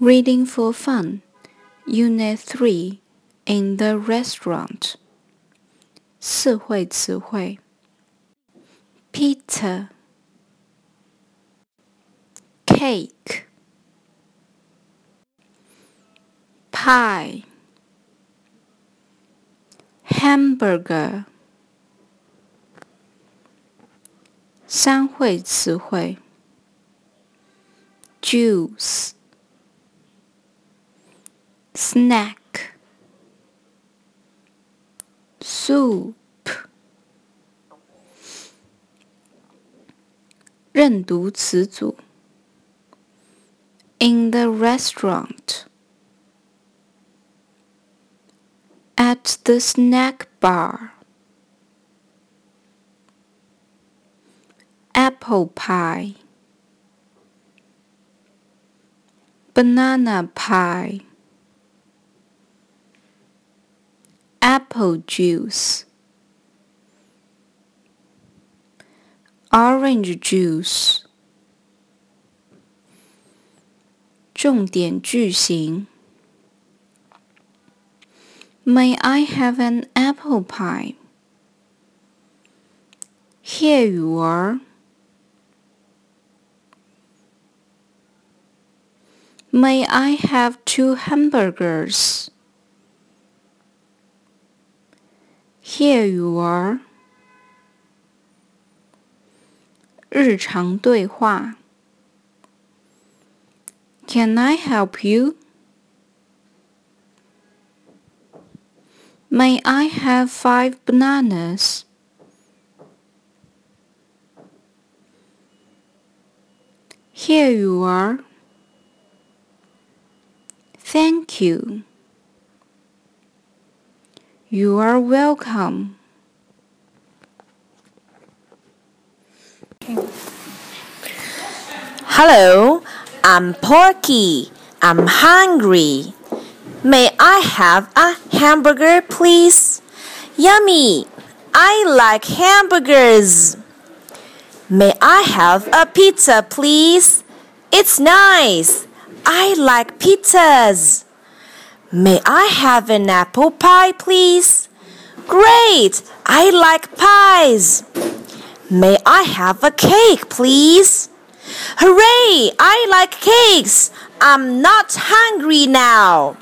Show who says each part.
Speaker 1: Reading for Fun, Unit 3 In the Restaurant. 四会词汇 Pizza, Cake, Pie, Hamburger. 三会词汇 Juice. snack, soup. 认读词组 in the restaurant, at the snack bar, apple pie, banana pie. apple juice, orange juice. 重点句型 May I have an apple pie? Here you are. May I have two hamburgers? Here you are. 日常对话 Can I help you? May I have five bananas? Here you are. Thank you. You are welcome.
Speaker 2: Hello, I'm Porky. I'm hungry. May I have a hamburger, please? Yummy! I like hamburgers. May I have a pizza, please? It's nice. I like pizzas. May I have an apple pie, please? Great! I like pies. May I have a cake, please? Hooray! I like cakes. I'm not hungry now.